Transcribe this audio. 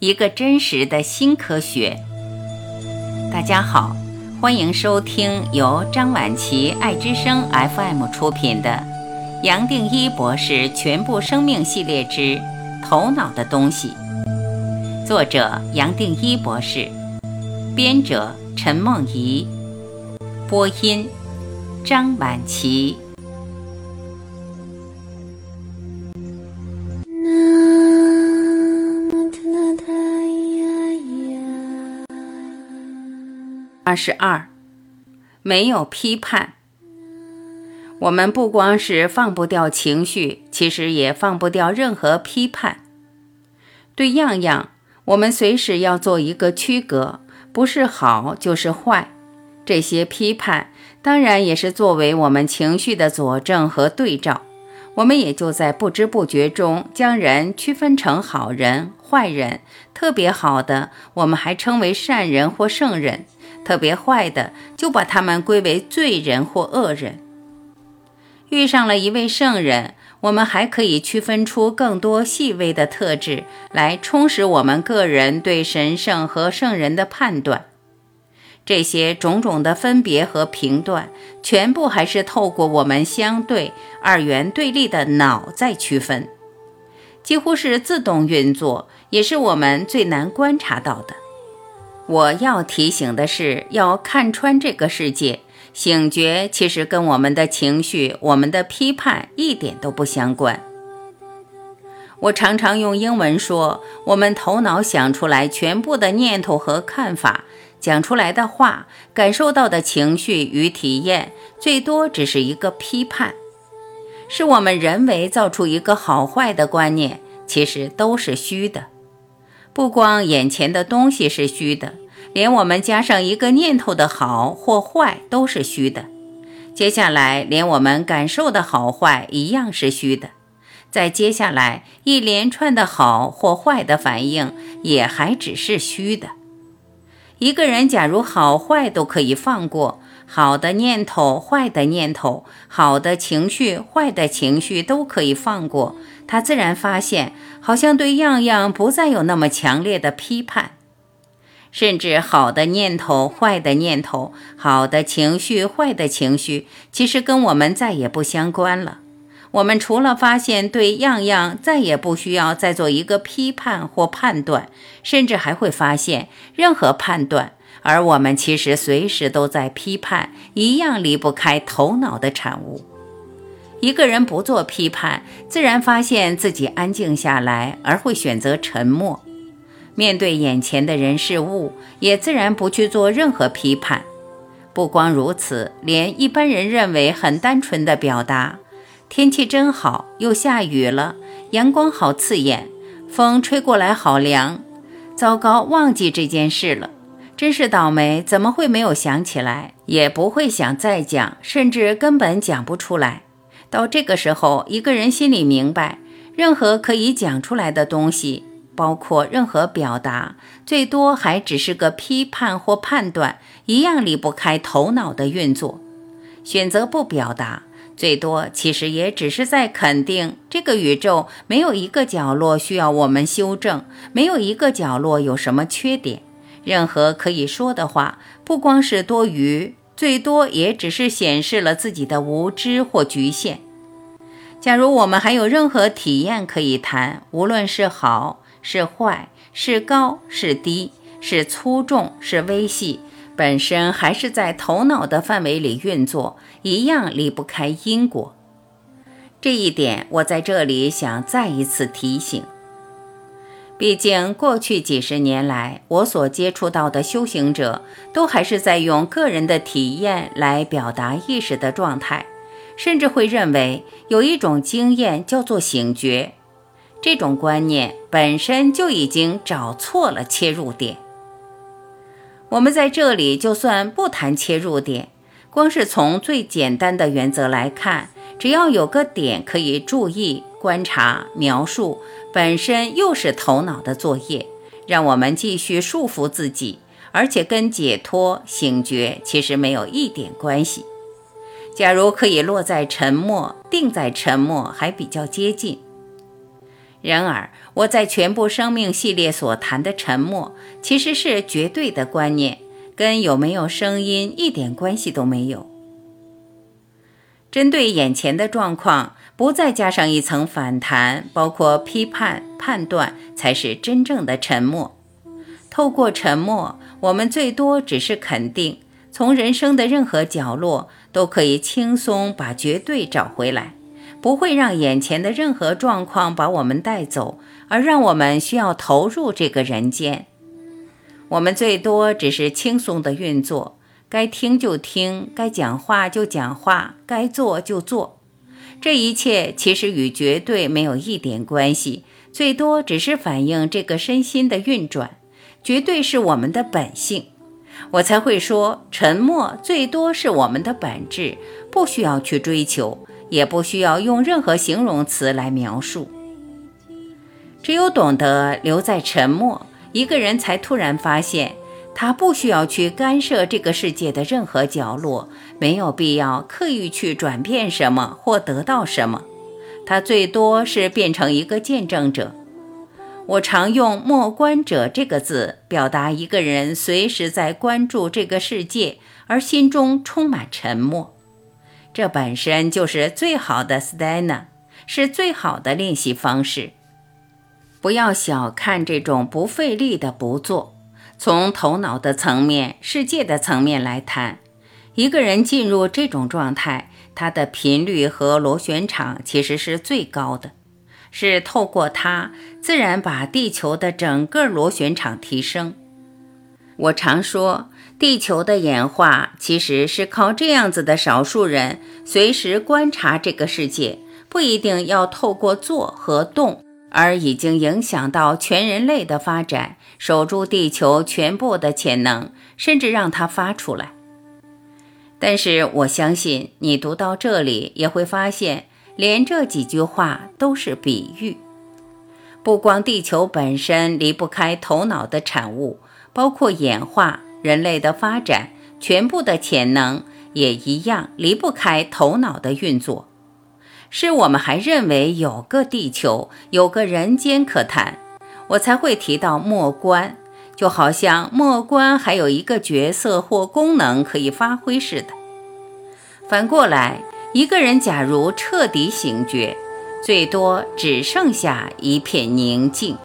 一个真实的新科学。大家好，欢迎收听由张晚琪爱之声 FM 出品的《杨定一博士全部生命系列之头脑的东西》，作者杨定一博士，编者陈梦怡，播音张晚琪。二十二，没有批判。我们不光是放不掉情绪，其实也放不掉任何批判。对样样，我们随时要做一个区隔，不是好就是坏。这些批判当然也是作为我们情绪的佐证和对照。我们也就在不知不觉中将人区分成好人、坏人。特别好的，我们还称为善人或圣人。特别坏的，就把他们归为罪人或恶人。遇上了一位圣人，我们还可以区分出更多细微的特质，来充实我们个人对神圣和圣人的判断。这些种种的分别和评断，全部还是透过我们相对二元对立的脑在区分，几乎是自动运作，也是我们最难观察到的。我要提醒的是，要看穿这个世界，醒觉其实跟我们的情绪、我们的批判一点都不相关。我常常用英文说，我们头脑想出来全部的念头和看法，讲出来的话，感受到的情绪与体验，最多只是一个批判，是我们人为造出一个好坏的观念，其实都是虚的。不光眼前的东西是虚的，连我们加上一个念头的好或坏都是虚的。接下来，连我们感受的好坏一样是虚的。再接下来，一连串的好或坏的反应也还只是虚的。一个人假如好坏都可以放过，好的念头、坏的念头，好的情绪、坏的情绪都可以放过。他自然发现，好像对样样不再有那么强烈的批判，甚至好的念头、坏的念头、好的情绪、坏的情绪，其实跟我们再也不相关了。我们除了发现对样样再也不需要再做一个批判或判断，甚至还会发现，任何判断，而我们其实随时都在批判，一样离不开头脑的产物。一个人不做批判，自然发现自己安静下来，而会选择沉默。面对眼前的人事物，也自然不去做任何批判。不光如此，连一般人认为很单纯的表达“天气真好，又下雨了，阳光好刺眼，风吹过来好凉”，糟糕，忘记这件事了，真是倒霉，怎么会没有想起来？也不会想再讲，甚至根本讲不出来。到这个时候，一个人心里明白，任何可以讲出来的东西，包括任何表达，最多还只是个批判或判断，一样离不开头脑的运作。选择不表达，最多其实也只是在肯定这个宇宙没有一个角落需要我们修正，没有一个角落有什么缺点。任何可以说的话，不光是多余。最多也只是显示了自己的无知或局限。假如我们还有任何体验可以谈，无论是好是坏，是高是低，是粗重是微细，本身还是在头脑的范围里运作，一样离不开因果。这一点，我在这里想再一次提醒。毕竟，过去几十年来，我所接触到的修行者，都还是在用个人的体验来表达意识的状态，甚至会认为有一种经验叫做醒觉。这种观念本身就已经找错了切入点。我们在这里就算不谈切入点，光是从最简单的原则来看，只要有个点可以注意、观察、描述。本身又是头脑的作业，让我们继续束缚自己，而且跟解脱醒觉其实没有一点关系。假如可以落在沉默，定在沉默，还比较接近。然而，我在全部生命系列所谈的沉默，其实是绝对的观念，跟有没有声音一点关系都没有。针对眼前的状况，不再加上一层反弹，包括批判、判断，才是真正的沉默。透过沉默，我们最多只是肯定，从人生的任何角落都可以轻松把绝对找回来。不会让眼前的任何状况把我们带走，而让我们需要投入这个人间。我们最多只是轻松的运作，该听就听，该讲话就讲话，该做就做。这一切其实与绝对没有一点关系，最多只是反映这个身心的运转。绝对是我们的本性，我才会说沉默最多是我们的本质，不需要去追求。也不需要用任何形容词来描述，只有懂得留在沉默，一个人才突然发现，他不需要去干涉这个世界的任何角落，没有必要刻意去转变什么或得到什么，他最多是变成一个见证者。我常用“默观者”这个字，表达一个人随时在关注这个世界，而心中充满沉默。这本身就是最好的 s t a n a 是最好的练习方式。不要小看这种不费力的不做。从头脑的层面、世界的层面来谈，一个人进入这种状态，他的频率和螺旋场其实是最高的，是透过它自然把地球的整个螺旋场提升。我常说。地球的演化其实是靠这样子的少数人随时观察这个世界，不一定要透过做和动，而已经影响到全人类的发展，守住地球全部的潜能，甚至让它发出来。但是我相信你读到这里也会发现，连这几句话都是比喻，不光地球本身离不开头脑的产物，包括演化。人类的发展，全部的潜能也一样离不开头脑的运作。是我们还认为有个地球，有个人间可谈，我才会提到末关，就好像末关还有一个角色或功能可以发挥似的。反过来，一个人假如彻底醒觉，最多只剩下一片宁静。